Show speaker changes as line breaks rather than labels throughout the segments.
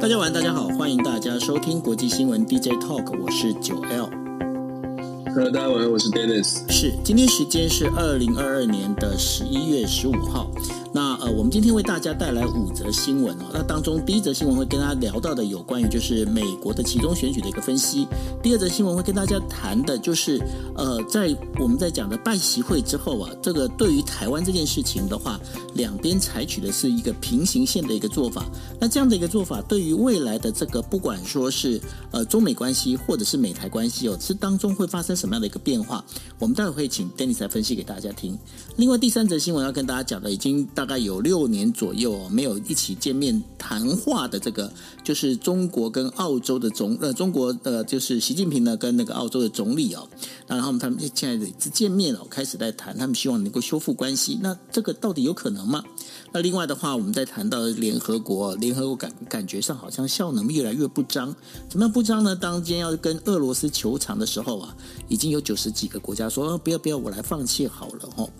大家晚，大家好，欢迎大家收听国际新闻 DJ Talk，我是九 L。
Hello，大家晚，我是 Dennis。
是，今天时间是二零二二年的十一月十五号。那呃，我们今天为大家带来五则新闻哦。那当中第一则新闻会跟大家聊到的有关于就是美国的其中选举的一个分析。第二则新闻会跟大家谈的就是呃，在我们在讲的拜习会之后啊，这个对于台湾这件事情的话，两边采取的是一个平行线的一个做法。那这样的一个做法，对于未来的这个不管说是呃中美关系或者是美台关系哦，是当中会发生什么样的一个变化？我们待会会请 Dennis 来分析给大家听。另外第三则新闻要跟大家讲的已经。大概有六年左右哦，没有一起见面谈话的这个，就是中国跟澳洲的总呃，中国的就是习近平呢跟那个澳洲的总理哦，然后他们现在一次见面哦，开始在谈，他们希望能够修复关系。那这个到底有可能吗？那另外的话，我们在谈到联合国，联合国感感觉上好像效能越来越不彰。怎么样不彰呢？当今天要跟俄罗斯求偿的时候啊，已经有九十几个国家说，不要不要，我来放弃好了哦。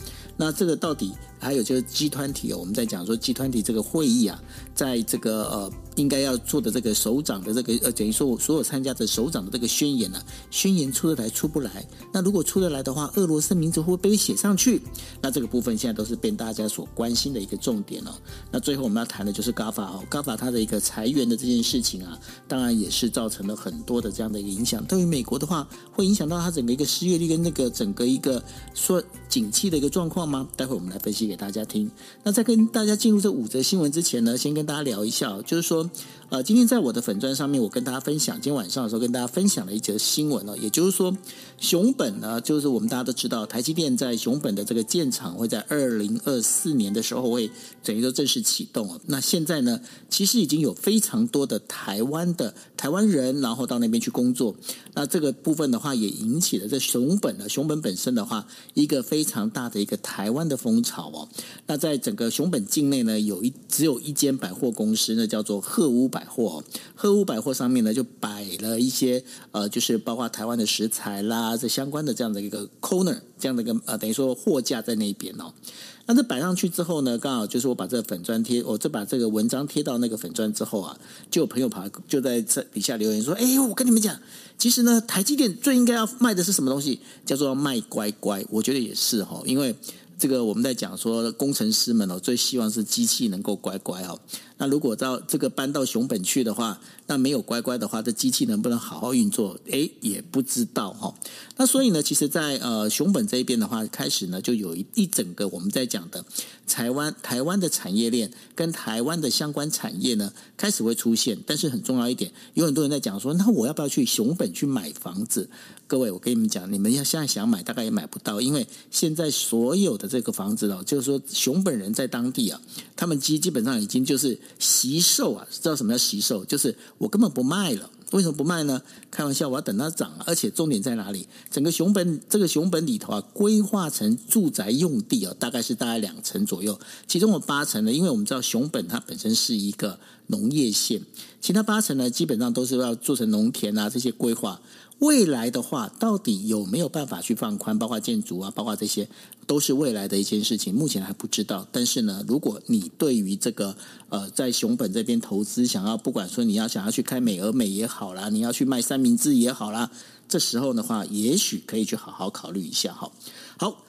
那这个到底还有就是集团体哦，我们在讲说集团体这个会议啊，在这个呃应该要做的这个首长的这个呃等于说我所有参加的首长的这个宣言呢、宣言出得来出不来。那如果出得来的话，俄罗斯名字会不会被写上去？那这个部分现在都是被大家所关心的一个重点哦。那最后我们要谈的就是 GAFA 哦，GAFA 它的一个裁员的这件事情啊，当然也是造成了很多的这样的一个影响。对于美国的话，会影响到它整个一个失业率跟那个整个一个说景气的一个状况吗？待会我们来分析给大家听。那在跟大家进入这五则新闻之前呢，先跟大家聊一下，就是说，呃，今天在我的粉专上面，我跟大家分享，今天晚上的时候跟大家分享了一则新闻呢，也就是说，熊本呢，就是我们大家都知道，台积电在熊本的这个建厂会在二零二四年的时候会等于说正式启动。那现在呢，其实已经有非常多的台湾的台湾人，然后到那边去工作。那这个部分的话，也引起了这熊本呢，熊本本身的话，一个非常大的一个台湾的风潮哦。那在整个熊本境内呢，有一只有一间百货公司，那叫做鹤屋百百货。鹤屋百货上面呢，就摆了一些呃，就是包括台湾的食材啦，这相关的这样的一个 corner，这样的一个呃，等于说货架在那边哦。那这摆上去之后呢，刚好就是我把这个粉砖贴，我这把这个文章贴到那个粉砖之后啊，就有朋友跑就在这底下留言说：“哎，我跟你们讲，其实呢，台积电最应该要卖的是什么东西？叫做卖乖乖。我觉得也是哈，因为这个我们在讲说工程师们哦，最希望是机器能够乖乖哦。”那如果到这个搬到熊本去的话，那没有乖乖的话，这机器能不能好好运作？诶，也不知道哈。那所以呢，其实在，在呃熊本这一边的话，开始呢就有一一整个我们在讲的台湾台湾的产业链跟台湾的相关产业呢开始会出现。但是很重要一点，有很多人在讲说，那我要不要去熊本去买房子？各位，我跟你们讲，你们要现在想买，大概也买不到，因为现在所有的这个房子了，就是说熊本人在当地啊，他们基基本上已经就是。惜售啊，知道什么叫惜售？就是我根本不卖了。为什么不卖呢？开玩笑，我要等它涨。而且重点在哪里？整个熊本这个熊本里头啊，规划成住宅用地啊，大概是大概两成左右。其中有八成呢，因为我们知道熊本它本身是一个农业县，其他八成呢，基本上都是要做成农田啊这些规划。未来的话，到底有没有办法去放宽？包括建筑啊，包括这些，都是未来的一件事情。目前还不知道。但是呢，如果你对于这个呃，在熊本这边投资，想要不管说你要想要去开美而美也好啦，你要去卖三明治也好啦，这时候的话，也许可以去好好考虑一下哈。好。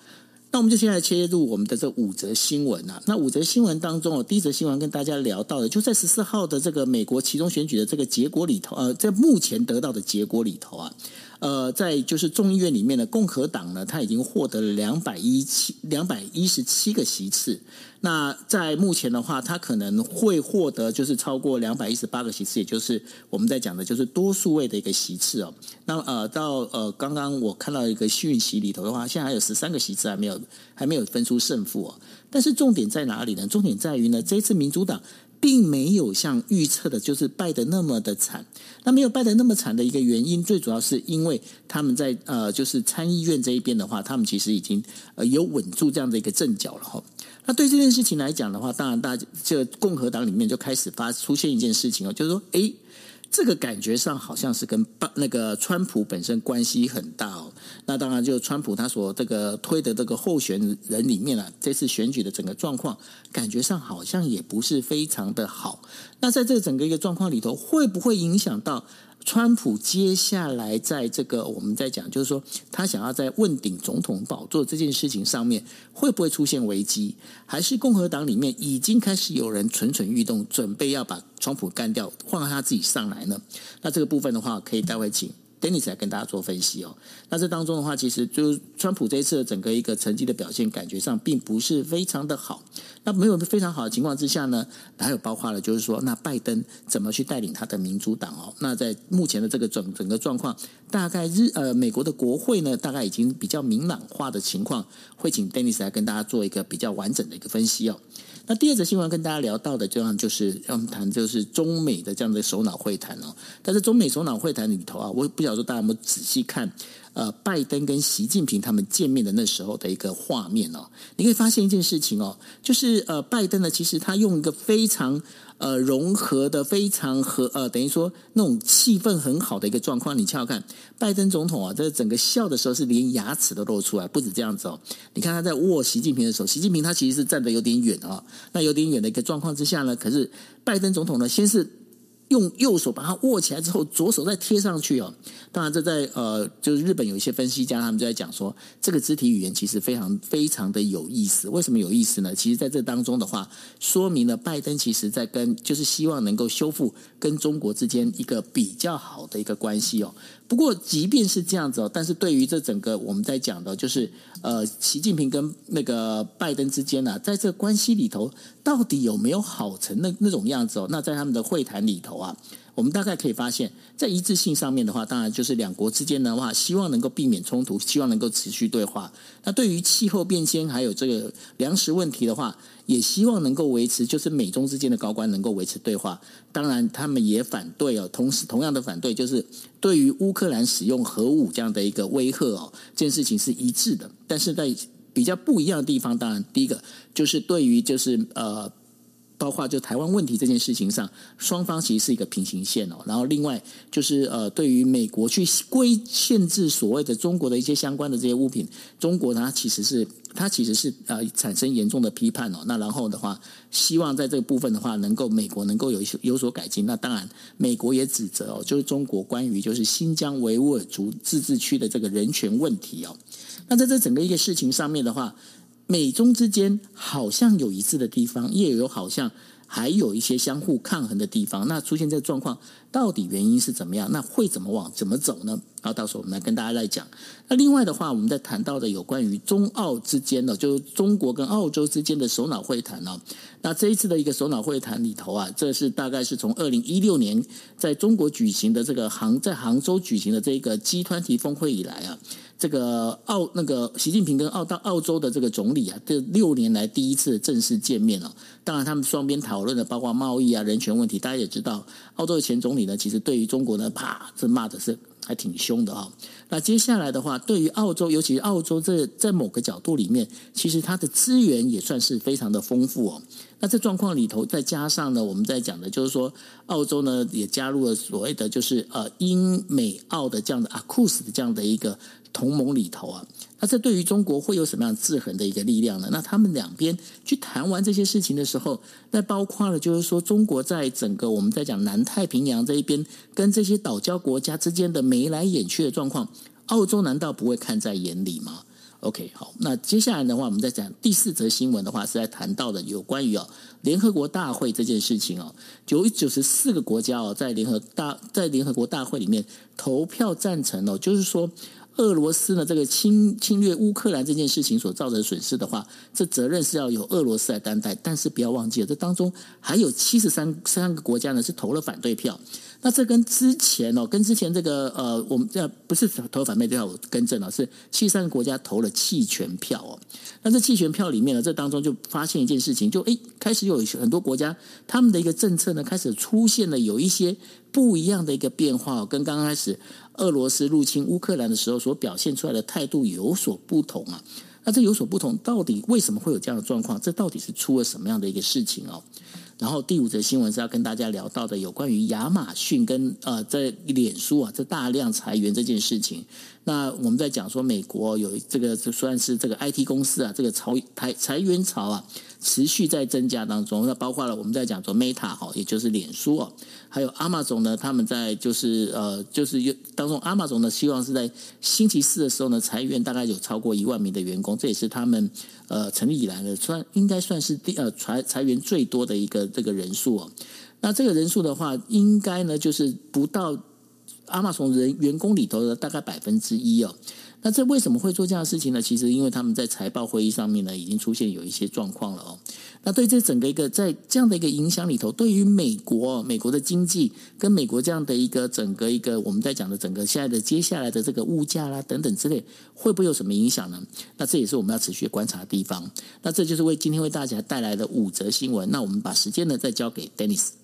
那我们就先来切入我们的这五则新闻啊。那五则新闻当中哦，第一则新闻跟大家聊到的，就在十四号的这个美国其中选举的这个结果里头，呃，在目前得到的结果里头啊。呃，在就是众议院里面的共和党呢，他已经获得了两百一七两百一十七个席次。那在目前的话，他可能会获得就是超过两百一十八个席次，也就是我们在讲的就是多数位的一个席次哦。那呃，到呃刚刚我看到一个讯息里头的话，现在还有十三个席次还没有还没有分出胜负哦。但是重点在哪里呢？重点在于呢，这次民主党。并没有像预测的，就是败得那么的惨。那没有败得那么惨的一个原因，最主要是因为他们在呃，就是参议院这一边的话，他们其实已经呃有稳住这样的一个阵脚了哈。那对这件事情来讲的话，当然大家这个共和党里面就开始发出现一件事情哦，就是说，诶，这个感觉上好像是跟那个川普本身关系很大哦。那当然，就川普他所这个推的这个候选人里面啊，这次选举的整个状况，感觉上好像也不是非常的好。那在这整个一个状况里头，会不会影响到？川普接下来在这个我们在讲，就是说他想要在问鼎总统宝座这件事情上面，会不会出现危机？还是共和党里面已经开始有人蠢蠢欲动，准备要把川普干掉，换他自己上来呢？那这个部分的话，可以待会请。Dennis 来跟大家做分析哦。那这当中的话，其实就是川普这一次的整个一个成绩的表现，感觉上并不是非常的好。那没有非常好的情况之下呢，还有包括了就是说，那拜登怎么去带领他的民主党哦？那在目前的这个整整个状况，大概日呃美国的国会呢，大概已经比较明朗化的情况，会请 Dennis 来跟大家做一个比较完整的一个分析哦。那第二则新闻跟大家聊到的，这样就是让我们谈就是中美的这样的首脑会谈哦。但是中美首脑会谈里头啊，我不晓得大家有没有仔细看，呃，拜登跟习近平他们见面的那时候的一个画面哦。你可以发现一件事情哦，就是呃，拜登呢，其实他用一个非常。呃，融合的非常和呃，等于说那种气氛很好的一个状况。你瞧瞧看，拜登总统啊，在整个笑的时候是连牙齿都露出来，不止这样子哦。你看他在握习近平的手，习近平他其实是站得有点远啊。那有点远的一个状况之下呢，可是拜登总统呢，先是。用右手把它握起来之后，左手再贴上去哦。当然，这在呃，就是日本有一些分析家，他们就在讲说，这个肢体语言其实非常非常的有意思。为什么有意思呢？其实在这当中的话，说明了拜登其实在跟，就是希望能够修复跟中国之间一个比较好的一个关系哦。不过，即便是这样子哦，但是对于这整个我们在讲的，就是呃，习近平跟那个拜登之间呢、在这个关系里头，到底有没有好成那那种样子哦？那在他们的会谈里头啊。我们大概可以发现，在一致性上面的话，当然就是两国之间的话，希望能够避免冲突，希望能够持续对话。那对于气候变迁还有这个粮食问题的话，也希望能够维持，就是美中之间的高官能够维持对话。当然，他们也反对哦，同时同样的反对，就是对于乌克兰使用核武这样的一个威吓哦，这件事情是一致的。但是在比较不一样的地方，当然第一个就是对于就是呃。包括就台湾问题这件事情上，双方其实是一个平行线哦。然后另外就是呃，对于美国去规限制所谓的中国的一些相关的这些物品，中国它其实是它其实是呃产生严重的批判哦。那然后的话，希望在这个部分的话，能够美国能够有一些有所改进。那当然，美国也指责哦，就是中国关于就是新疆维吾尔族自治区的这个人权问题哦。那在这整个一个事情上面的话。美中之间好像有一致的地方，也有好像还有一些相互抗衡的地方。那出现这个状况，到底原因是怎么样？那会怎么往怎么走呢？然后到时候我们来跟大家来讲。那另外的话，我们在谈到的有关于中澳之间的，就是中国跟澳洲之间的首脑会谈呢。那这一次的一个首脑会谈里头啊，这是大概是从二零一六年在中国举行的这个杭在杭州举行的这个 G20 峰会以来啊。这个澳那个习近平跟澳大澳洲的这个总理啊，这六年来第一次正式见面了。当然，他们双边讨论的包括贸易啊、人权问题。大家也知道，澳洲的前总理呢，其实对于中国呢，啪，这骂的是还挺凶的啊。那接下来的话，对于澳洲，尤其是澳洲这在某个角度里面，其实它的资源也算是非常的丰富哦。那这状况里头，再加上呢，我们在讲的就是说，澳洲呢也加入了所谓的就是呃英美澳的这样的 AUKUS 的这样的一个。同盟里头啊，那这对于中国会有什么样制衡的一个力量呢？那他们两边去谈完这些事情的时候，那包括了就是说，中国在整个我们在讲南太平洋这一边，跟这些岛礁国家之间的眉来眼去的状况，澳洲难道不会看在眼里吗？OK，好，那接下来的话，我们再讲第四则新闻的话，是在谈到的有关于哦联合国大会这件事情哦，九九十四个国家哦，在联合大在联合国大会里面投票赞成哦，就是说。俄罗斯呢，这个侵侵略乌克兰这件事情所造成的损失的话，这责任是要由俄罗斯来担待。但是不要忘记了，这当中还有七十三三个国家呢是投了反对票。那这跟之前哦，跟之前这个呃，我们这不是投反对票，我更正了，是七十三个国家投了弃权票哦。那这弃权票里面呢，这当中就发现一件事情，就诶开始有很多国家他们的一个政策呢，开始出现了有一些不一样的一个变化，跟刚开始。俄罗斯入侵乌克兰的时候所表现出来的态度有所不同啊，那这有所不同，到底为什么会有这样的状况？这到底是出了什么样的一个事情哦？然后第五则新闻是要跟大家聊到的，有关于亚马逊跟呃在脸书啊，这大量裁员这件事情。那我们在讲说，美国有这个就算是这个 IT 公司啊，这个潮裁裁员潮啊。持续在增加当中，那包括了我们在讲说 Meta 哈，也就是脸书哦，还有 Amazon 呢，他们在就是呃就是当中 Amazon 呢，希望是在星期四的时候呢裁员大概有超过一万名的员工，这也是他们呃成立以来的算应该算是第呃裁裁员最多的一个这个人数哦。那这个人数的话，应该呢就是不到 Amazon 人员工里头的大概百分之一哦。那这为什么会做这样的事情呢？其实因为他们在财报会议上面呢，已经出现有一些状况了哦。那对这整个一个在这样的一个影响里头，对于美国美国的经济跟美国这样的一个整个一个我们在讲的整个现在的接下来的这个物价啦等等之类，会不会有什么影响呢？那这也是我们要持续观察的地方。那这就是为今天为大家带来的五则新闻。那我们把时间呢再交给 Dennis。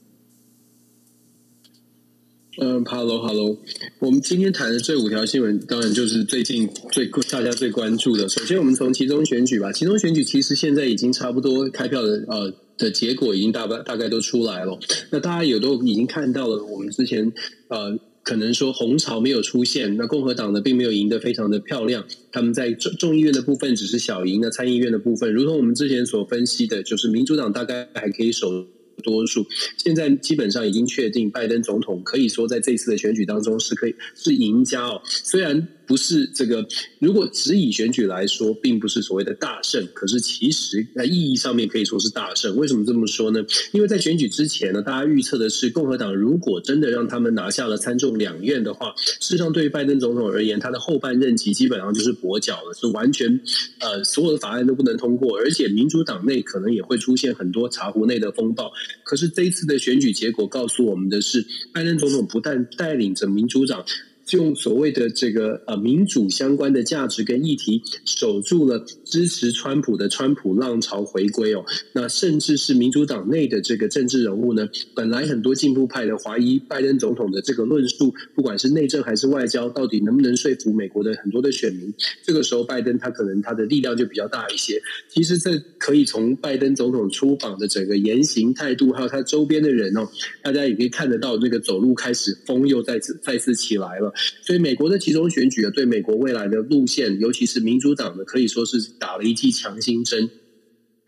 嗯哈喽哈喽，我们今天谈的这五条新闻，当然就是最近最大家最关注的。首先，我们从其中选举吧。其中选举其实现在已经差不多开票的呃的结果已经大概大概都出来了。那大家也都已经看到了，我们之前呃可能说红潮没有出现，那共和党呢并没有赢得非常的漂亮。他们在众众议院的部分只是小赢，那参议院的部分，如同我们之前所分析的，就是民主党大概还可以守。多数现在基本上已经确定，拜登总统可以说在这次的选举当中是可以是赢家哦。虽然不是这个，如果只以选举来说，并不是所谓的大胜，可是其实在意义上面可以说是大胜。为什么这么说呢？因为在选举之前呢，大家预测的是共和党如果真的让他们拿下了参众两院的话，事实上对于拜登总统而言，他的后半任期基本上就是跛脚了，是完全呃所有的法案都不能通过，而且民主党内可能也会出现很多茶壶内的风暴。可是这一次的选举结果告诉我们的是，拜登总统不但带领着民主党。用所谓的这个呃民主相关的价值跟议题，守住了支持川普的川普浪潮回归哦。那甚至是民主党内的这个政治人物呢，本来很多进步派的怀疑拜登总统的这个论述，不管是内政还是外交，到底能不能说服美国的很多的选民？这个时候，拜登他可能他的力量就比较大一些。其实这可以从拜登总统出访的整个言行态度，还有他周边的人哦，大家也可以看得到，这个走路开始风又再次再次起来了。所以，美国的集中选举啊，对美国未来的路线，尤其是民主党的，可以说是打了一剂强心针。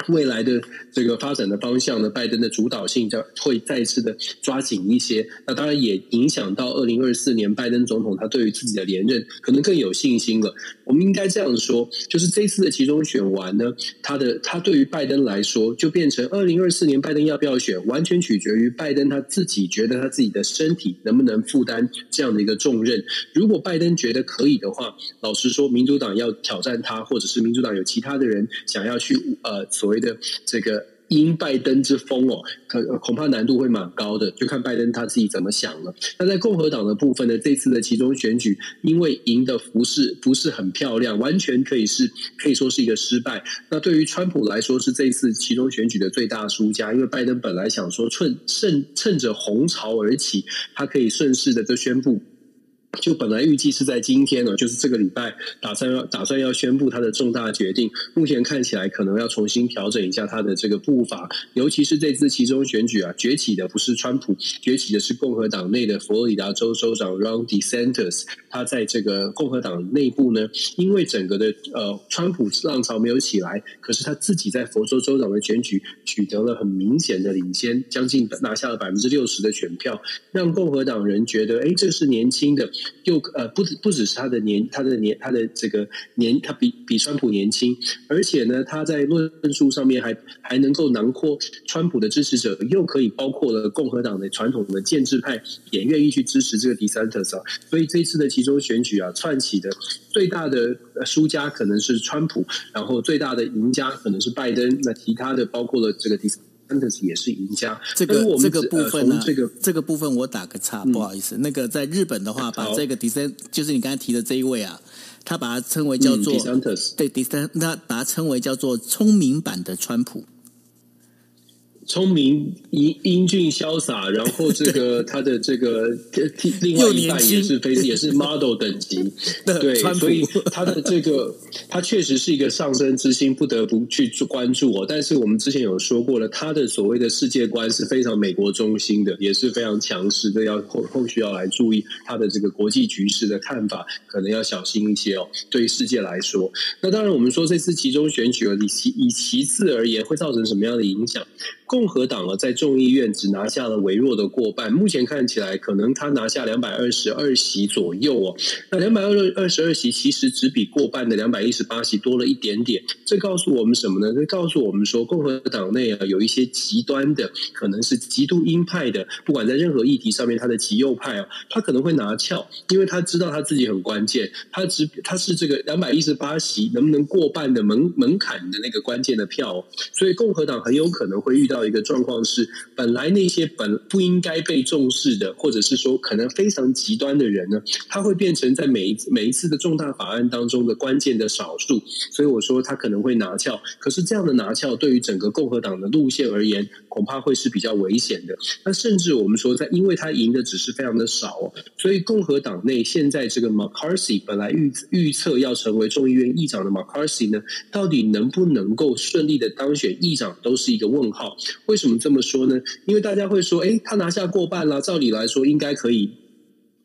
未来的这个发展的方向呢，拜登的主导性将会再次的抓紧一些。那当然也影响到二零二四年拜登总统他对于自己的连任可能更有信心了。我们应该这样说，就是这次的期中选完呢，他的他对于拜登来说，就变成二零二四年拜登要不要选，完全取决于拜登他自己觉得他自己的身体能不能负担这样的一个重任。如果拜登觉得可以的话，老实说，民主党要挑战他，或者是民主党有其他的人想要去呃所。谓的这个因拜登之风哦，可恐怕难度会蛮高的，就看拜登他自己怎么想了。那在共和党的部分呢，这次的其中选举，因为赢的不是不是很漂亮，完全可以是可以说是一个失败。那对于川普来说，是这次其中选举的最大输家，因为拜登本来想说趁趁趁着红潮而起，他可以顺势的就宣布。就本来预计是在今天呢，就是这个礼拜打算要打算要宣布他的重大决定。目前看起来可能要重新调整一下他的这个步伐，尤其是这次其中选举啊，崛起的不是川普，崛起的是共和党内的佛罗里达州州长 Ron DeSantis。他在这个共和党内部呢，因为整个的呃川普浪潮没有起来，可是他自己在佛州州长的选举取得了很明显的领先，将近拿下了百分之六十的选票，让共和党人觉得，哎，这是年轻的。又呃不止不只是他的年他的年他的这个年他比比川普年轻，而且呢他在论述上面还还能够囊括川普的支持者，又可以包括了共和党的传统的建制派，也愿意去支持这个 DeSantis 啊，所以这次的其中选举啊，串起的最大的输家可能是川普，然后最大的赢家可能是拜登，那其他的包括了这个 DeSantis。也是赢家。
这个这个部分呢、啊，这个这个部分我打个叉，不好意思。嗯、那个在日本的话，把这个迪森，就是你刚才提的这一位啊，他把它称为叫做、嗯、对迪森，他把它称为叫做聪明版的川普。
聪明、英英俊、潇洒，然后这个他的这个 另外一半也是非也是 model 等级，对，所以他的这个他确实是一个上升之星，不得不去关注哦。但是我们之前有说过了，他的所谓的世界观是非常美国中心的，也是非常强势的，要后后续要来注意他的这个国际局势的看法，可能要小心一些哦。对于世界来说，那当然我们说这次其中选举以其以其次而言，会造成什么样的影响？共和党啊，在众议院只拿下了微弱的过半，目前看起来可能他拿下两百二十二席左右哦。那两百二二十二席其实只比过半的两百一十八席多了一点点。这告诉我们什么呢？这告诉我们说，共和党内啊有一些极端的，可能是极度鹰派的，不管在任何议题上面，他的极右派啊，他可能会拿翘，因为他知道他自己很关键，他只他是这个两百一十八席能不能过半的门门槛的那个关键的票，所以共和党很有可能会遇到。一个状况是，本来那些本不应该被重视的，或者是说可能非常极端的人呢，他会变成在每一次每一次的重大法案当中的关键的少数。所以我说他可能会拿翘，可是这样的拿翘对于整个共和党的路线而言，恐怕会是比较危险的。那甚至我们说，在因为他赢的只是非常的少哦，所以共和党内现在这个 McCarthy 本来预预测要成为众议院议长的 McCarthy 呢，到底能不能够顺利的当选议长，都是一个问号。为什么这么说呢？因为大家会说，唉，他拿下过半了，照理来说应该可以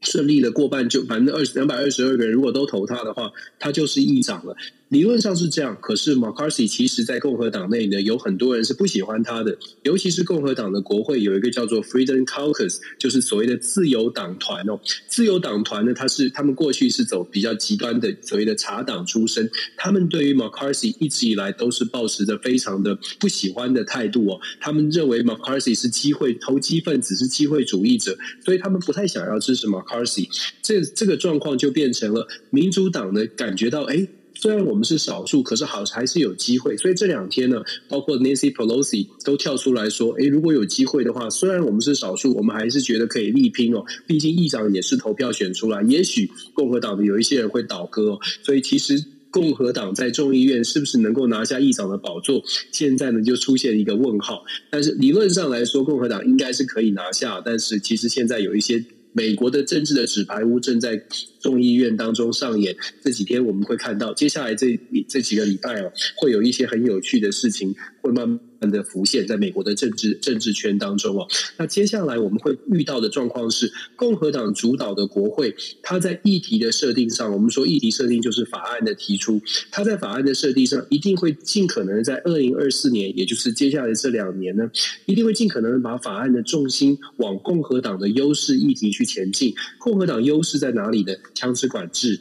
顺利的过半，就反正二两百二十二个人如果都投他的话，他就是议长了。理论上是这样，可是 McCarthy 其实，在共和党内呢，有很多人是不喜欢他的，尤其是共和党的国会有一个叫做 Freedom Caucus，就是所谓的自由党团哦。自由党团呢，他是他们过去是走比较极端的所谓的茶党出身，他们对于 McCarthy 一直以来都是抱持着非常的不喜欢的态度哦。他们认为 McCarthy 是机会投机分子，是机会主义者，所以他们不太想要支持 McCarthy。这这个状况就变成了民主党呢感觉到哎。虽然我们是少数，可是好还是有机会。所以这两天呢，包括 Nancy Pelosi 都跳出来说：“诶，如果有机会的话，虽然我们是少数，我们还是觉得可以力拼哦。毕竟议长也是投票选出来，也许共和党的有一些人会倒戈。所以其实共和党在众议院是不是能够拿下议长的宝座，现在呢就出现一个问号。但是理论上来说，共和党应该是可以拿下。但是其实现在有一些。美国的政治的纸牌屋正在众议院当中上演。这几天我们会看到，接下来这这几个礼拜哦，会有一些很有趣的事情会慢慢的浮现在美国的政治政治圈当中哦。那接下来我们会遇到的状况是，共和党主导的国会，它在议题的设定上，我们说议题设定就是法案的提出，它在法案的设定上一定会尽可能在二零二四年，也就是接下来这两年呢，一定会尽可能把法案的重心往共和党的优势议题去前进。共和党优势在哪里呢？枪支管制。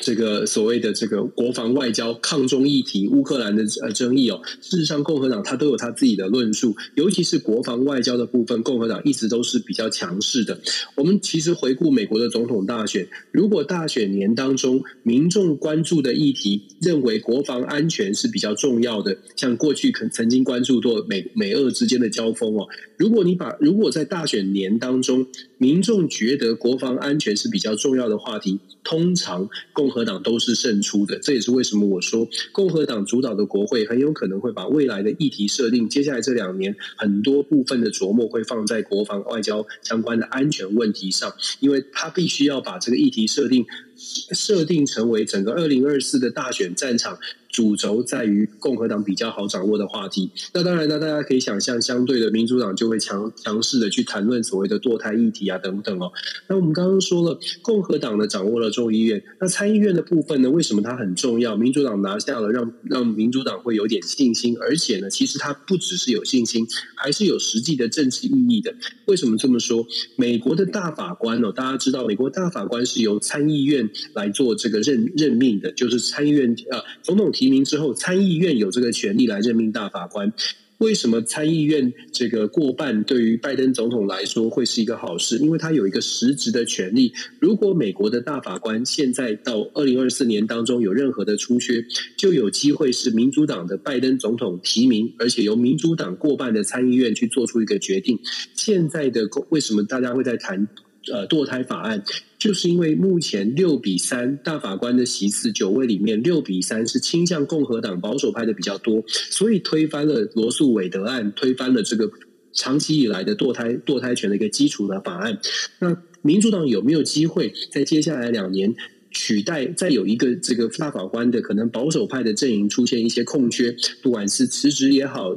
这个所谓的这个国防外交、抗中议题、乌克兰的呃争议哦，事实上共和党他都有他自己的论述，尤其是国防外交的部分，共和党一直都是比较强势的。我们其实回顾美国的总统大选，如果大选年当中民众关注的议题认为国防安全是比较重要的，像过去曾曾经关注过美美俄之间的交锋哦，如果你把如果在大选年当中民众觉得国防安全是比较重要的话题，通常共和党都是胜出的，这也是为什么我说共和党主导的国会很有可能会把未来的议题设定，接下来这两年很多部分的琢磨会放在国防外交相关的安全问题上，因为他必须要把这个议题设定设定成为整个二零二四的大选战场。主轴在于共和党比较好掌握的话题，那当然呢，大家可以想象，相对的民主党就会强强势的去谈论所谓的堕胎议题啊等等哦。那我们刚刚说了，共和党呢掌握了众议院，那参议院的部分呢，为什么它很重要？民主党拿下了，让让民主党会有点信心，而且呢，其实它不只是有信心，还是有实际的政治意义的。为什么这么说？美国的大法官哦，大家知道，美国大法官是由参议院来做这个任任命的，就是参议院啊，总统提名之后，参议院有这个权利来任命大法官。为什么参议院这个过半对于拜登总统来说会是一个好事？因为他有一个实质的权利。如果美国的大法官现在到二零二四年当中有任何的出缺，就有机会是民主党的拜登总统提名，而且由民主党过半的参议院去做出一个决定。现在的为什么大家会在谈？呃堕胎法案，就是因为目前六比三大法官的席次九位里面六比三是倾向共和党保守派的比较多，所以推翻了罗诉韦德案，推翻了这个长期以来的堕胎堕胎权的一个基础的法案。那民主党有没有机会在接下来两年？取代再有一个这个大法官的可能保守派的阵营出现一些空缺，不管是辞职也好，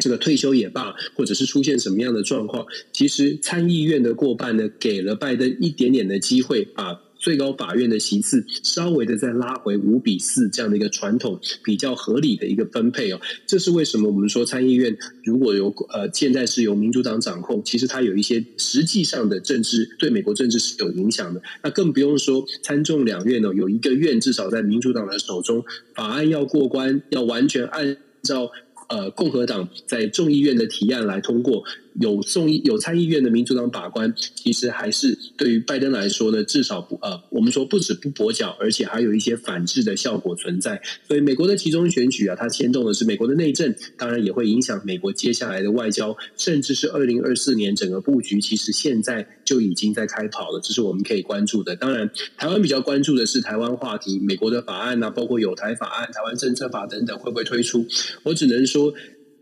这个退休也罢，或者是出现什么样的状况，其实参议院的过半呢，给了拜登一点点的机会把。最高法院的席次稍微的再拉回五比四这样的一个传统比较合理的一个分配哦，这是为什么我们说参议院如果有呃现在是由民主党掌控，其实它有一些实际上的政治对美国政治是有影响的。那更不用说参众两院呢，有一个院至少在民主党的手中，法案要过关，要完全按照呃共和党在众议院的提案来通过。有众议有参议院的民主党把关，其实还是对于拜登来说呢，至少不呃，我们说不止不跛脚，而且还有一些反制的效果存在。所以美国的集中选举啊，它牵动的是美国的内政，当然也会影响美国接下来的外交，甚至是二零二四年整个布局，其实现在就已经在开跑了，这是我们可以关注的。当然，台湾比较关注的是台湾话题，美国的法案啊，包括有台法案、台湾政策法等等，会不会推出？我只能说。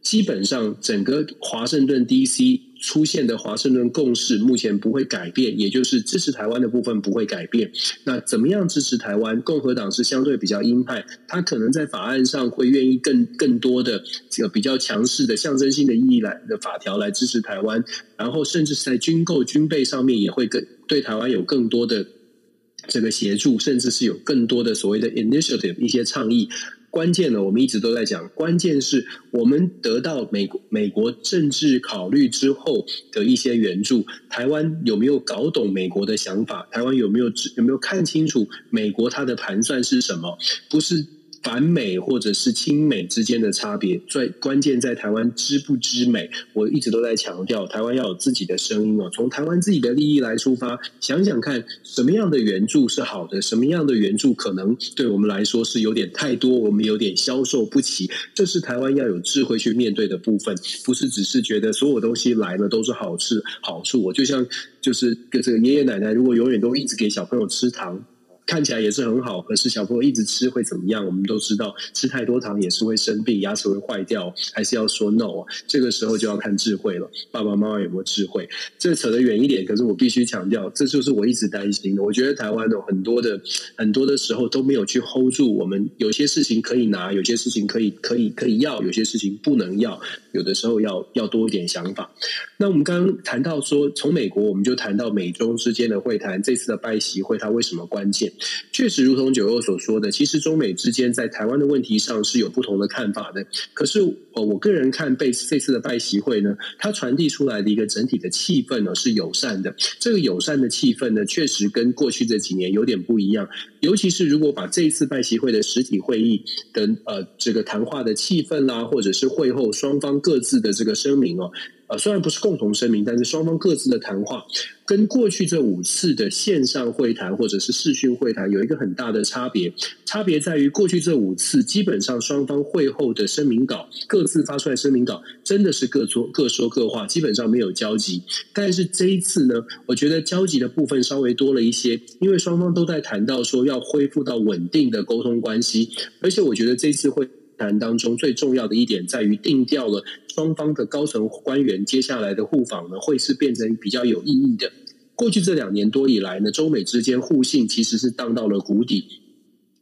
基本上，整个华盛顿 DC 出现的华盛顿共识目前不会改变，也就是支持台湾的部分不会改变。那怎么样支持台湾？共和党是相对比较鹰派，他可能在法案上会愿意更更多的这个比较强势的象征性的意义来的法条来支持台湾，然后甚至是在军购军备上面也会更对台湾有更多的这个协助，甚至是有更多的所谓的 initiative 一些倡议。关键呢，我们一直都在讲，关键是我们得到美国美国政治考虑之后的一些援助。台湾有没有搞懂美国的想法？台湾有没有有没有看清楚美国它的盘算是什么？不是。反美或者是亲美之间的差别，最关键在台湾知不知美。我一直都在强调，台湾要有自己的声音哦。从台湾自己的利益来出发，想想看，什么样的援助是好的，什么样的援助可能对我们来说是有点太多，我们有点消受不起。这是台湾要有智慧去面对的部分，不是只是觉得所有东西来了都是好事好处。我就像就是这个爷爷奶奶，如果永远都一直给小朋友吃糖。看起来也是很好，可是小朋友一直吃会怎么样？我们都知道，吃太多糖也是会生病，牙齿会坏掉，还是要说 no。这个时候就要看智慧了，爸爸妈妈有没有智慧？这扯得远一点，可是我必须强调，这就是我一直担心的。我觉得台湾有很多的很多的时候都没有去 hold 住，我们有些事情可以拿，有些事情可以可以可以要，有些事情不能要。有的时候要要多一点想法。那我们刚刚谈到说，从美国我们就谈到美中之间的会谈，这次的拜习会它为什么关键？确实，如同九佑所说的，其实中美之间在台湾的问题上是有不同的看法的。可是，呃，我个人看被这次的拜习会呢，它传递出来的一个整体的气氛呢是友善的。这个友善的气氛呢，确实跟过去这几年有点不一样。尤其是如果把这一次拜习会的实体会议的呃这个谈话的气氛啦，或者是会后双方各自的这个声明哦。呃，虽然不是共同声明，但是双方各自的谈话跟过去这五次的线上会谈或者是视讯会谈有一个很大的差别。差别在于过去这五次基本上双方会后的声明稿各自发出来声明稿真的是各说各说各话，基本上没有交集。但是这一次呢，我觉得交集的部分稍微多了一些，因为双方都在谈到说要恢复到稳定的沟通关系，而且我觉得这次会谈当中最重要的一点在于定调了。双方的高层官员接下来的互访呢，会是变成比较有意义的。过去这两年多以来呢，中美之间互信其实是荡到了谷底，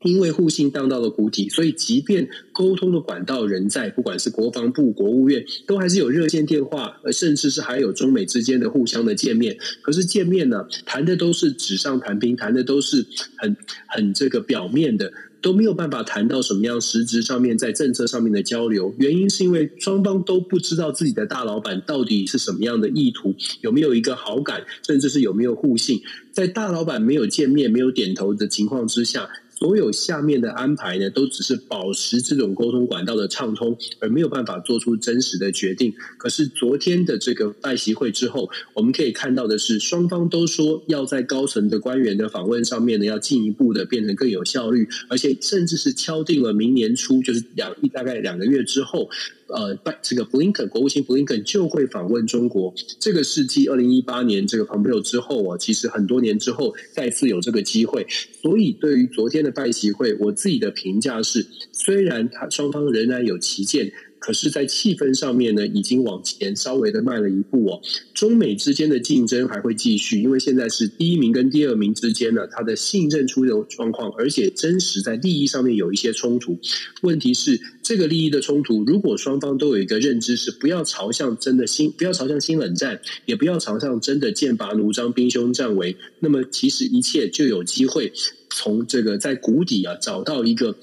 因为互信荡到了谷底，所以即便沟通的管道仍在，不管是国防部、国务院，都还是有热线电话，甚至是还有中美之间的互相的见面。可是见面呢，谈的都是纸上谈兵，谈的都是很很这个表面的。都没有办法谈到什么样实质上面在政策上面的交流，原因是因为双方都不知道自己的大老板到底是什么样的意图，有没有一个好感，甚至是有没有互信，在大老板没有见面、没有点头的情况之下。所有下面的安排呢，都只是保持这种沟通管道的畅通，而没有办法做出真实的决定。可是昨天的这个拜席会之后，我们可以看到的是，双方都说要在高层的官员的访问上面呢，要进一步的变成更有效率，而且甚至是敲定了明年初，就是两大概两个月之后。呃，拜这个布林肯国务卿布林肯就会访问中国。这个是继二零一八年这个蓬佩奥之后啊，其实很多年之后再次有这个机会。所以对于昨天的拜习会，我自己的评价是，虽然他双方仍然有旗舰。可是，在气氛上面呢，已经往前稍微的迈了一步哦。中美之间的竞争还会继续，因为现在是第一名跟第二名之间呢，他的信任出的状况，而且真实在利益上面有一些冲突。问题是，这个利益的冲突，如果双方都有一个认知，是不要朝向真的新，不要朝向新冷战，也不要朝向真的剑拔弩张、兵凶战危，那么其实一切就有机会从这个在谷底啊找到一个。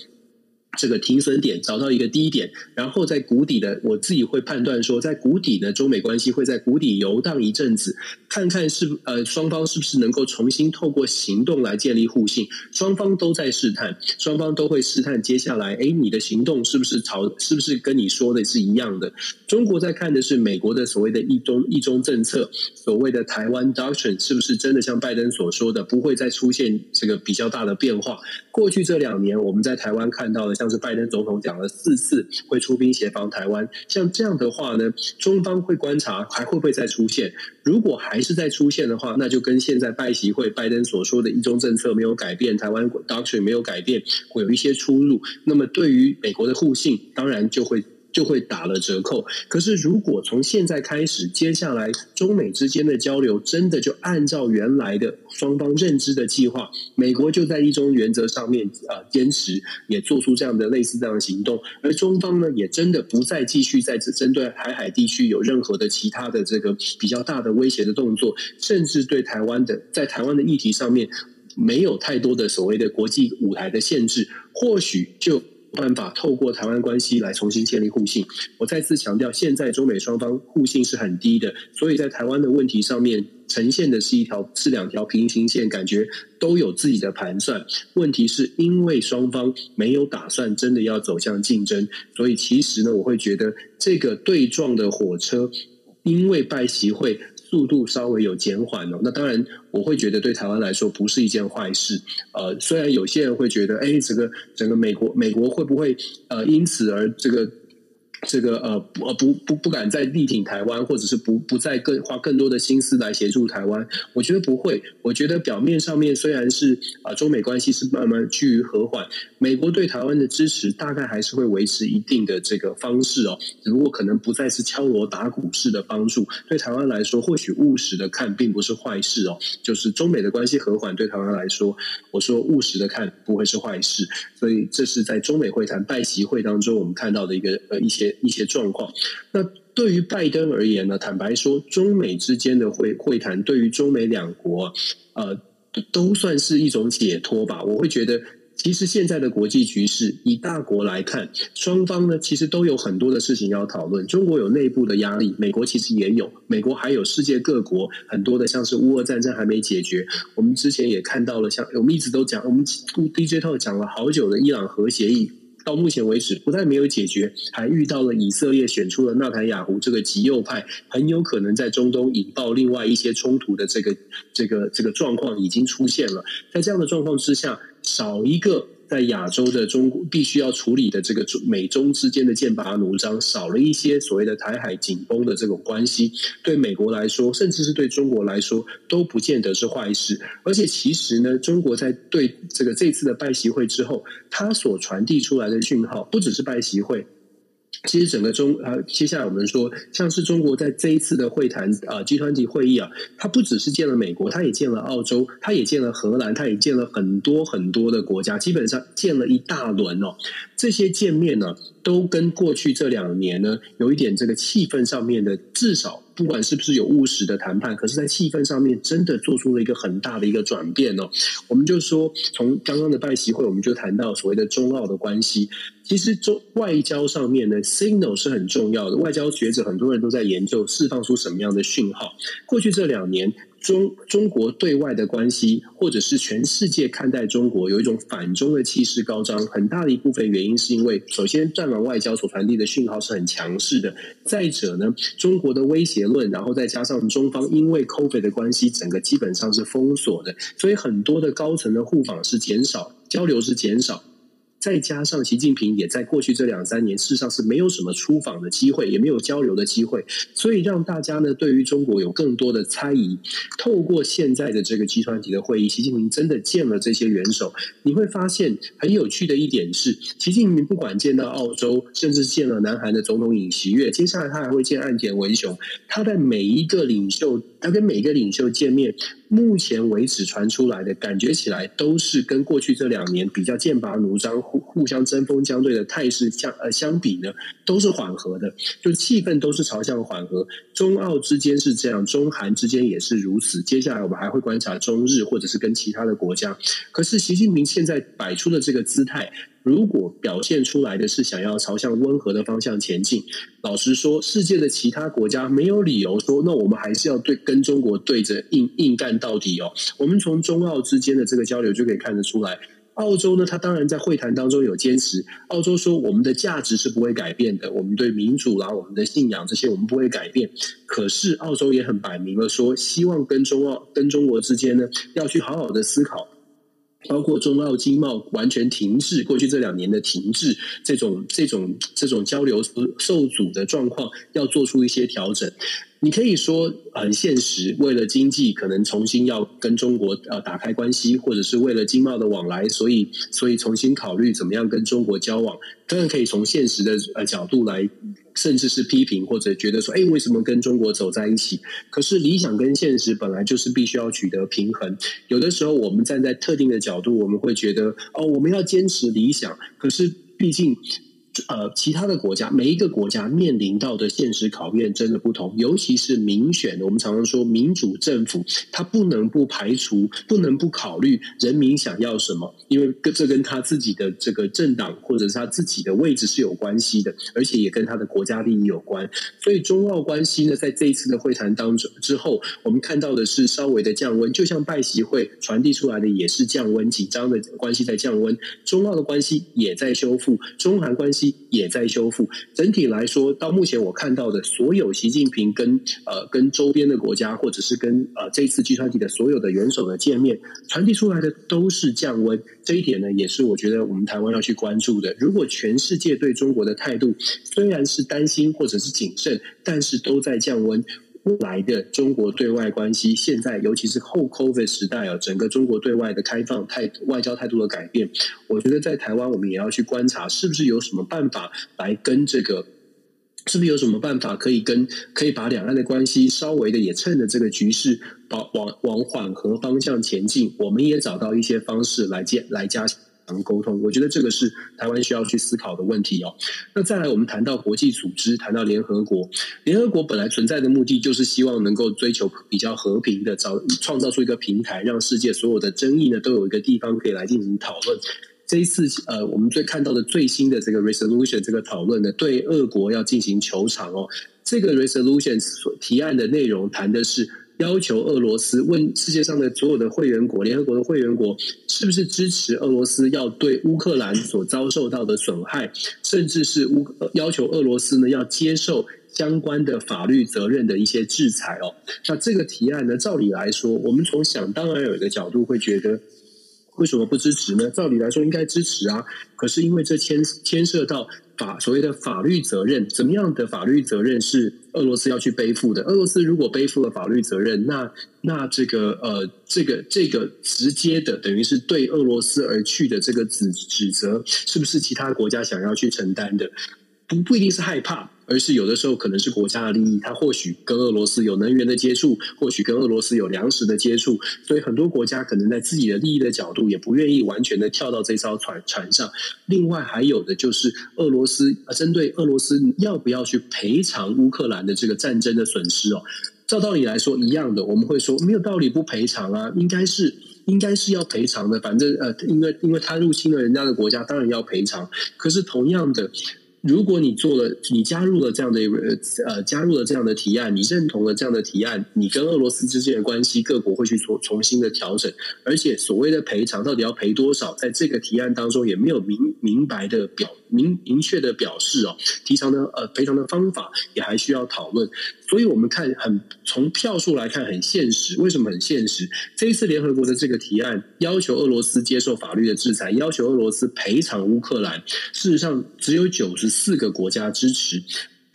这个停损点找到一个低点，然后在谷底的，我自己会判断说，在谷底呢，中美关系会在谷底游荡一阵子，看看是呃双方是不是能够重新透过行动来建立互信。双方都在试探，双方都会试探接下来，哎，你的行动是不是朝，是不是跟你说的是一样的？中国在看的是美国的所谓的一中一中政策，所谓的台湾 Doctrine 是不是真的像拜登所说的，不会再出现这个比较大的变化？过去这两年，我们在台湾看到的。像是拜登总统讲了四次会出兵协防台湾，像这样的话呢，中方会观察还会不会再出现？如果还是再出现的话，那就跟现在拜习会拜登所说的一中政策没有改变，台湾 doctrine 没有改变，会有一些出入。那么对于美国的互信，当然就会。就会打了折扣。可是，如果从现在开始，接下来中美之间的交流真的就按照原来的双方认知的计划，美国就在一中原则上面啊坚持，也做出这样的类似这样的行动，而中方呢，也真的不再继续在此针对海海地区有任何的其他的这个比较大的威胁的动作，甚至对台湾的在台湾的议题上面没有太多的所谓的国际舞台的限制，或许就。办法透过台湾关系来重新建立互信。我再次强调，现在中美双方互信是很低的，所以在台湾的问题上面呈现的是一条是两条平行线，感觉都有自己的盘算。问题是因为双方没有打算真的要走向竞争，所以其实呢，我会觉得这个对撞的火车，因为拜习会。速度稍微有减缓了，那当然我会觉得对台湾来说不是一件坏事。呃，虽然有些人会觉得，哎，这个整个美国美国会不会呃因此而这个。这个呃不不不不敢再力挺台湾，或者是不不再更花更多的心思来协助台湾，我觉得不会。我觉得表面上面虽然是啊、中美关系是慢慢趋于和缓，美国对台湾的支持大概还是会维持一定的这个方式哦，只不过可能不再是敲锣打鼓式的帮助。对台湾来说，或许务实的看并不是坏事哦。就是中美的关系和缓对台湾来说，我说务实的看不会是坏事。所以这是在中美会谈拜习会当中我们看到的一个呃一些。一些状况，那对于拜登而言呢？坦白说，中美之间的会会谈，对于中美两国，呃，都算是一种解脱吧。我会觉得，其实现在的国际局势，以大国来看，双方呢其实都有很多的事情要讨论。中国有内部的压力，美国其实也有，美国还有世界各国很多的，像是乌俄战争还没解决。我们之前也看到了，像我们一直都讲，我们 DJ Talk 讲了好久的伊朗核协议。到目前为止，不但没有解决，还遇到了以色列选出了纳坦雅胡这个极右派，很有可能在中东引爆另外一些冲突的这个这个这个状况已经出现了。在这样的状况之下，少一个。在亚洲的中国必须要处理的这个美中之间的剑拔弩张，少了一些所谓的台海紧绷的这种关系，对美国来说，甚至是对中国来说，都不见得是坏事。而且，其实呢，中国在对这个这次的拜习会之后，它所传递出来的讯号，不只是拜习会。其实整个中啊，接下来我们说，像是中国在这一次的会谈啊集团级会议啊，它不只是见了美国，它也见了澳洲，它也见了荷兰，它也见了很多很多的国家，基本上见了一大轮哦。这些见面呢，都跟过去这两年呢，有一点这个气氛上面的，至少。不管是不是有务实的谈判，可是，在气氛上面真的做出了一个很大的一个转变哦。我们就说，从刚刚的拜习会，我们就谈到所谓的中澳的关系。其实，中外交上面呢，signal 是很重要的。外交学者很多人都在研究，释放出什么样的讯号。过去这两年。中中国对外的关系，或者是全世界看待中国，有一种反中的气势高涨。很大的一部分原因是因为，首先战狼外交所传递的讯号是很强势的；再者呢，中国的威胁论，然后再加上中方因为 COVID 的关系，整个基本上是封锁的，所以很多的高层的互访是减少，交流是减少。再加上习近平也在过去这两三年，事实上是没有什么出访的机会，也没有交流的机会，所以让大家呢对于中国有更多的猜疑。透过现在的这个集团级的会议，习近平真的见了这些元首，你会发现很有趣的一点是，习近平不管见到澳洲，甚至见了南韩的总统尹锡悦，接下来他还会见岸田文雄，他在每一个领袖，他跟每一个领袖见面。目前为止传出来的感觉起来，都是跟过去这两年比较剑拔弩张、互互相针锋相对的态势相呃相比呢，都是缓和的，就气氛都是朝向缓和。中澳之间是这样，中韩之间也是如此。接下来我们还会观察中日或者是跟其他的国家。可是习近平现在摆出的这个姿态。如果表现出来的是想要朝向温和的方向前进，老实说，世界的其他国家没有理由说，那我们还是要对跟中国对着硬硬干到底哦。我们从中澳之间的这个交流就可以看得出来，澳洲呢，他当然在会谈当中有坚持。澳洲说，我们的价值是不会改变的，我们对民主啦、我们的信仰这些，我们不会改变。可是澳洲也很摆明了说，希望跟中澳跟中国之间呢，要去好好的思考。包括中澳经贸完全停滞，过去这两年的停滞，这种这种这种交流受阻的状况，要做出一些调整。你可以说很现实，为了经济，可能重新要跟中国呃打开关系，或者是为了经贸的往来，所以所以重新考虑怎么样跟中国交往。当然可以从现实的呃角度来，甚至是批评或者觉得说，哎，为什么跟中国走在一起？可是理想跟现实本来就是必须要取得平衡。有的时候我们站在特定的角度，我们会觉得哦，我们要坚持理想，可是毕竟。呃，其他的国家，每一个国家面临到的现实考验真的不同，尤其是民选的。我们常常说民主政府，它不能不排除，不能不考虑人民想要什么，因为跟这跟他自己的这个政党或者是他自己的位置是有关系的，而且也跟他的国家利益有关。所以中澳关系呢，在这一次的会谈当中之后，我们看到的是稍微的降温，就像拜习会传递出来的也是降温，紧张的关系在降温，中澳的关系也在修复，中韩关系。也在修复。整体来说，到目前我看到的所有习近平跟呃跟周边的国家，或者是跟呃这次集团体的所有的元首的见面，传递出来的都是降温。这一点呢，也是我觉得我们台湾要去关注的。如果全世界对中国的态度虽然是担心或者是谨慎，但是都在降温。来的中国对外关系，现在尤其是后 COVID 时代啊，整个中国对外的开放态外交态度的改变，我觉得在台湾我们也要去观察，是不是有什么办法来跟这个，是不是有什么办法可以跟可以把两岸的关系稍微的也趁着这个局势，往往往缓和方向前进，我们也找到一些方式来加来加强。沟通，我觉得这个是台湾需要去思考的问题哦。那再来，我们谈到国际组织，谈到联合国。联合国本来存在的目的就是希望能够追求比较和平的，找创造出一个平台，让世界所有的争议呢都有一个地方可以来进行讨论。这一次，呃，我们最看到的最新的这个 resolution 这个讨论呢，对俄国要进行求偿哦。这个 resolution 所提案的内容谈的是。要求俄罗斯问世界上的所有的会员国，联合国的会员国，是不是支持俄罗斯要对乌克兰所遭受到的损害，甚至是乌要求俄罗斯呢要接受相关的法律责任的一些制裁哦。那这个提案呢，照理来说，我们从想当然有一个角度会觉得。为什么不支持呢？照理来说应该支持啊，可是因为这牵牵涉到法所谓的法律责任，怎么样的法律责任是俄罗斯要去背负的？俄罗斯如果背负了法律责任，那那这个呃，这个这个直接的等于是对俄罗斯而去的这个指指责，是不是其他国家想要去承担的？不不一定是害怕。而是有的时候可能是国家的利益，它或许跟俄罗斯有能源的接触，或许跟俄罗斯有粮食的接触，所以很多国家可能在自己的利益的角度，也不愿意完全的跳到这艘船船上。另外还有的就是俄罗斯，针对俄罗斯要不要去赔偿乌克兰的这个战争的损失哦？照道理来说一样的，我们会说没有道理不赔偿啊，应该是应该是要赔偿的。反正呃，因为因为他入侵了人家的国家，当然要赔偿。可是同样的。如果你做了，你加入了这样的呃，加入了这样的提案，你认同了这样的提案，你跟俄罗斯之间的关系，各国会去重重新的调整，而且所谓的赔偿到底要赔多少，在这个提案当中也没有明明白的表明明确的表示哦，赔偿的呃赔偿的方法也还需要讨论。所以我们看很从票数来看很现实。为什么很现实？这一次联合国的这个提案要求俄罗斯接受法律的制裁，要求俄罗斯赔偿乌克兰，事实上只有九十四个国家支持。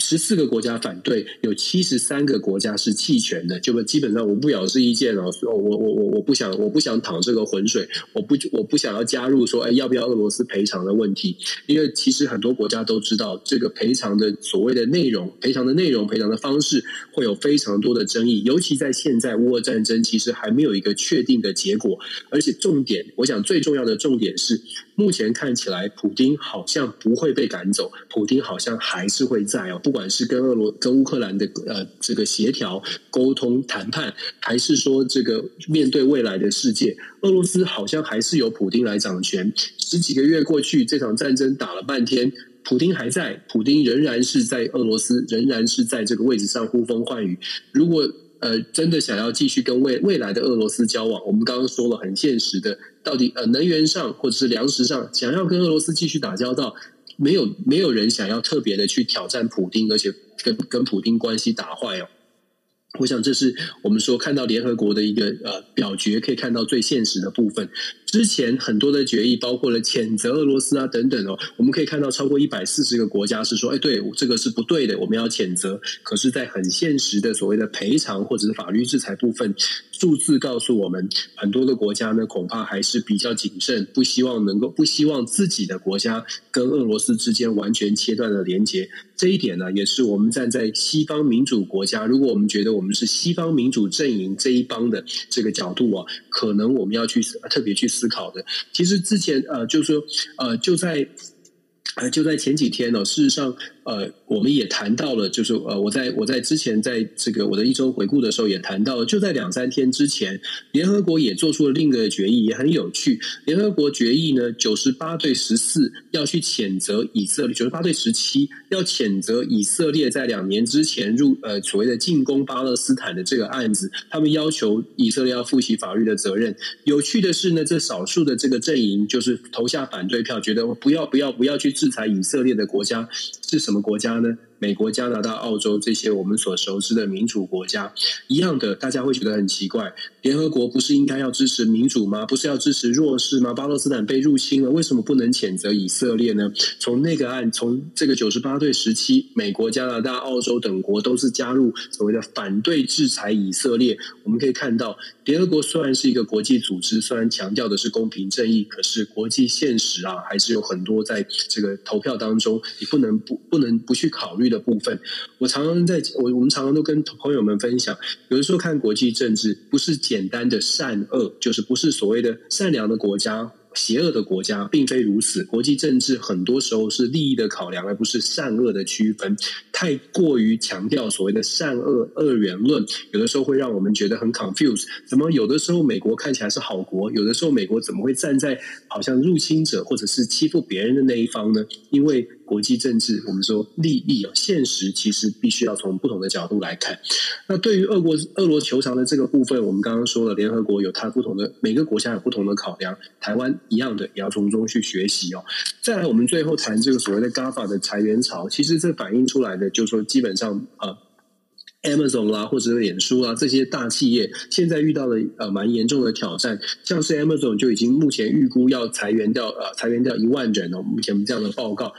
十四个国家反对，有七十三个国家是弃权的，就基本上我不表示意见哦，我我我我不想我不想淌这个浑水，我不我不想要加入说，哎，要不要俄罗斯赔偿的问题？因为其实很多国家都知道，这个赔偿的所谓的内容、赔偿的内容、赔偿的方式会有非常多的争议，尤其在现在乌俄战争其实还没有一个确定的结果，而且重点，我想最重要的重点是，目前看起来普丁好像不会被赶走，普丁好像还是会在哦，不。不管是跟俄罗跟乌克兰的呃这个协调沟通谈判，还是说这个面对未来的世界，俄罗斯好像还是由普丁来掌权。十几个月过去，这场战争打了半天，普丁还在，普丁仍然是在俄罗斯，仍然是在这个位置上呼风唤雨。如果呃真的想要继续跟未未来的俄罗斯交往，我们刚刚说了很现实的，到底呃能源上或者是粮食上，想要跟俄罗斯继续打交道。没有没有人想要特别的去挑战普丁，而且跟跟普丁关系打坏哦。我想这是我们说看到联合国的一个呃表决，可以看到最现实的部分。之前很多的决议，包括了谴责俄罗斯啊等等哦，我们可以看到超过一百四十个国家是说，哎，对，这个是不对的，我们要谴责。可是，在很现实的所谓的赔偿或者是法律制裁部分，数字告诉我们，很多的国家呢，恐怕还是比较谨慎，不希望能够不希望自己的国家跟俄罗斯之间完全切断了连接。这一点呢，也是我们站在西方民主国家，如果我们觉得我们是西方民主阵营这一帮的这个角度啊，可能我们要去特别去思思考的。其实之前呃，就是说呃，就在呃，就在前几天呢，事实上。呃，我们也谈到了，就是呃，我在我在之前在这个我的一周回顾的时候也谈到了，就在两三天之前，联合国也做出了另一个决议，也很有趣。联合国决议呢，九十八对十四要去谴责以色列，九十八对十七要谴责以色列在两年之前入呃所谓的进攻巴勒斯坦的这个案子，他们要求以色列要负起法律的责任。有趣的是呢，这少数的这个阵营就是投下反对票，觉得不要不要不要去制裁以色列的国家是什么？国家呢？美国、加拿大、澳洲这些我们所熟知的民主国家，一样的，大家会觉得很奇怪。联合国不是应该要支持民主吗？不是要支持弱势吗？巴勒斯坦被入侵了，为什么不能谴责以色列呢？从那个案，从这个九十八对十七，美国、加拿大、澳洲等国都是加入所谓的反对制裁以色列。我们可以看到，联合国虽然是一个国际组织，虽然强调的是公平正义，可是国际现实啊，还是有很多在这个投票当中，你不能不不能不去考虑的部分。我常常在我我们常常都跟朋友们分享，有的时候看国际政治不是简单的善恶，就是不是所谓的善良的国家。邪恶的国家并非如此，国际政治很多时候是利益的考量，而不是善恶的区分。太过于强调所谓的善恶二元论，有的时候会让我们觉得很 confused。怎么有的时候美国看起来是好国，有的时候美国怎么会站在好像入侵者或者是欺负别人的那一方呢？因为国际政治，我们说利益啊，现实其实必须要从不同的角度来看。那对于俄国俄罗球场的这个部分，我们刚刚说了，联合国有它不同的，每个国家有不同的考量，台湾一样的也要从中去学习哦。再来，我们最后谈这个所谓的 GAFA 的裁员潮，其实这反映出来的就是说，基本上呃，Amazon 啦或者是脸书啊这些大企业，现在遇到了呃蛮严重的挑战，像是 Amazon 就已经目前预估要裁员掉呃裁员掉一万人哦，目前这样的报告。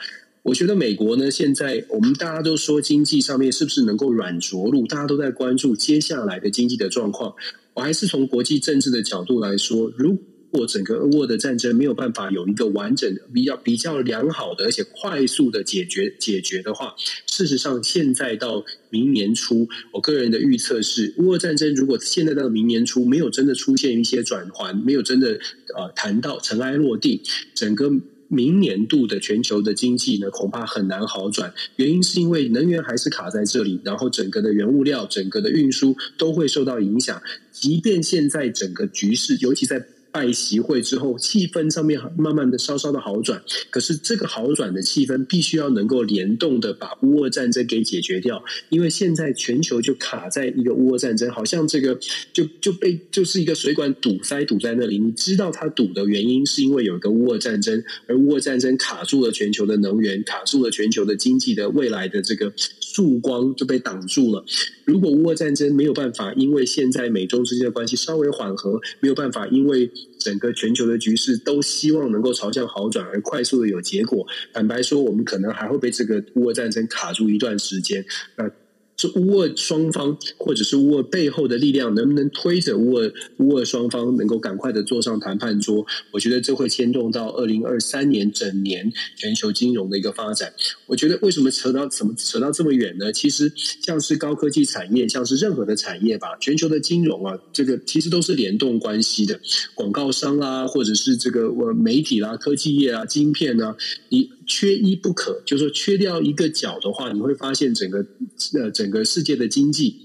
我觉得美国呢，现在我们大家都说经济上面是不是能够软着陆，大家都在关注接下来的经济的状况。我还是从国际政治的角度来说，如果整个俄乌的战争没有办法有一个完整的、比较比较良好的而且快速的解决解决的话，事实上现在到明年初，我个人的预测是，乌俄战争如果现在到明年初没有真的出现一些转环，没有真的呃谈到尘埃落定，整个。明年度的全球的经济呢，恐怕很难好转。原因是因为能源还是卡在这里，然后整个的原物料、整个的运输都会受到影响。即便现在整个局势，尤其在。拜习会之后，气氛上面慢慢的稍稍的好转，可是这个好转的气氛必须要能够联动的把乌俄战争给解决掉，因为现在全球就卡在一个乌俄战争，好像这个就就被就是一个水管堵塞堵在那里。你知道它堵的原因是因为有一个乌俄战争，而乌俄战争卡住了全球的能源，卡住了全球的经济的未来的这个。曙光就被挡住了。如果乌俄战争没有办法，因为现在美中之间的关系稍微缓和，没有办法，因为整个全球的局势都希望能够朝向好转而快速的有结果。坦白说，我们可能还会被这个乌俄战争卡住一段时间。那。是乌俄双方，或者是乌俄背后的力量，能不能推着乌俄乌俄双方能够赶快的坐上谈判桌？我觉得这会牵动到二零二三年整年全球金融的一个发展。我觉得为什么扯到怎么扯到这么远呢？其实像是高科技产业，像是任何的产业吧，全球的金融啊，这个其实都是联动关系的。广告商啊，或者是这个呃媒体啦、科技业啊、晶片啊，你。缺一不可，就是说缺掉一个角的话，你会发现整个呃整个世界的经济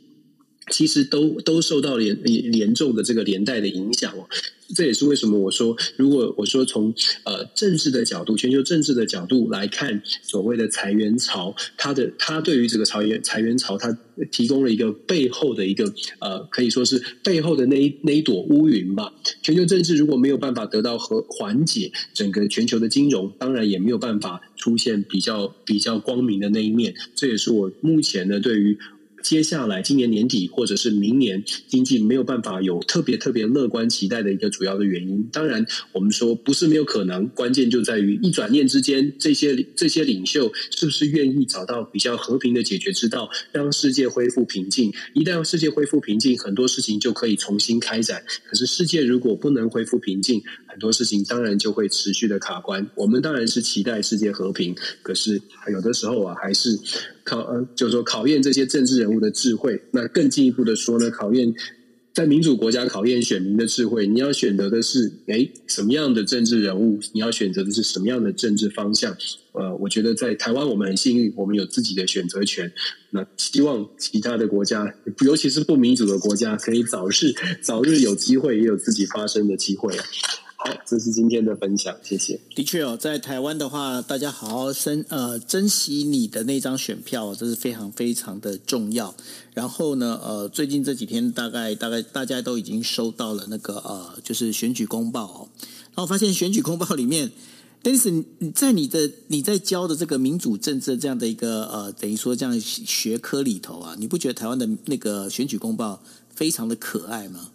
其实都都受到严严重的这个连带的影响哦。这也是为什么我说，如果我说从呃政治的角度，全球政治的角度来看，所谓的裁员潮，它的它对于这个裁员裁员潮，它提供了一个背后的一个呃，可以说是背后的那一那一朵乌云吧。全球政治如果没有办法得到和缓解，整个全球的金融当然也没有办法出现比较比较光明的那一面。这也是我目前呢对于。接下来今年年底或者是明年经济没有办法有特别特别乐观期待的一个主要的原因，当然我们说不是没有可能，关键就在于一转念之间，这些这些领袖是不是愿意找到比较和平的解决之道，让世界恢复平静。一旦世界恢复平静，很多事情就可以重新开展。可是世界如果不能恢复平静，很多事情当然就会持续的卡关。我们当然是期待世界和平，可是有的时候啊，还是。考，就是说考验这些政治人物的智慧。那更进一步的说呢，考验在民主国家考验选民的智慧。你要选择的是诶什么样的政治人物？你要选择的是什么样的政治方向？呃，我觉得在台湾我们很幸运，我们有自己的选择权。那希望其他的国家，尤其是不民主的国家，可以早日早日有机会，也有自己发声的机会。好，这是今天的分享，谢谢。
的确哦，在台湾的话，大家好好珍呃珍惜你的那张选票，这是非常非常的重要。然后呢，呃，最近这几天大概大概大家都已经收到了那个呃，就是选举公报哦。然后发现选举公报里面但是你在你的你在教的这个民主政治这样的一个呃，等于说这样学科里头啊，你不觉得台湾的那个选举公报非常的可爱吗？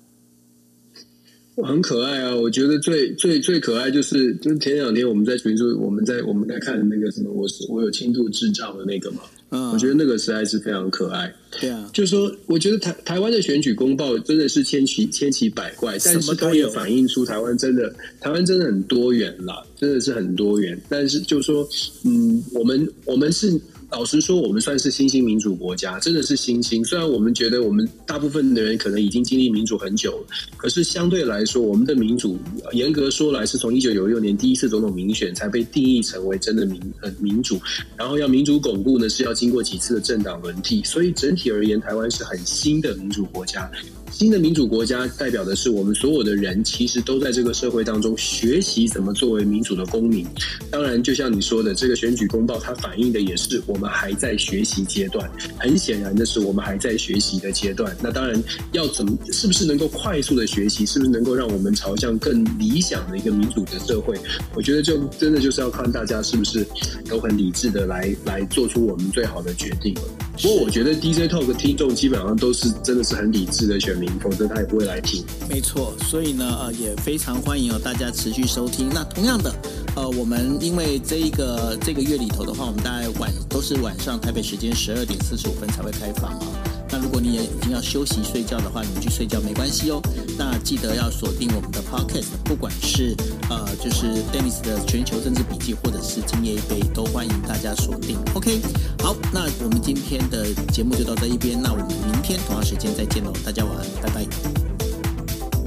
很可爱啊！我觉得最最最可爱就是就是前两天我们在群组，我们在我们在看的那个什么，我是我有轻度智障的那个嘛。嗯，我觉得那个实在是非常可爱。
对啊，
就是说，我觉得台台湾的选举公报真的是千奇千奇百怪，但是它也反映出台湾真的台湾真的很多元啦，真的是很多元。但是就是说，嗯，我们我们是。老实说，我们算是新兴民主国家，真的是新兴。虽然我们觉得我们大部分的人可能已经经历民主很久了，可是相对来说，我们的民主严格说来是从一九九六年第一次总统民选才被定义成为真的民呃民主。然后要民主巩固呢，是要经过几次的政党轮替。所以整体而言，台湾是很新的民主国家。新的民主国家代表的是我们所有的人，其实都在这个社会当中学习怎么作为民主的公民。当然，就像你说的，这个选举公报它反映的也是我们还在学习阶段。很显然的是，我们还在学习的阶段。那当然，要怎么是不是能够快速的学习，是不是能够让我们朝向更理想的一个民主的社会？我觉得就真的就是要看大家是不是都很理智的来来做出我们最好的决定了。不过，我觉得 DJ Talk 听众基本上都是真的是很理智的选民。否则他也不会来听。
没错，所以呢，呃，也非常欢迎哦，大家持续收听。那同样的，呃，我们因为这一个这个月里头的话，我们大概晚都是晚上台北时间十二点四十五分才会开放啊。如果你也已经要休息睡觉的话，你去睡觉没关系哦。那记得要锁定我们的 Podcast，不管是呃，就是 Dennis 的全球政治笔记，或者是今夜一杯，都欢迎大家锁定。OK，好，那我们今天的节目就到这一边，那我们明天同样时间再见喽，大家晚安，拜拜。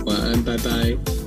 晚安，拜拜。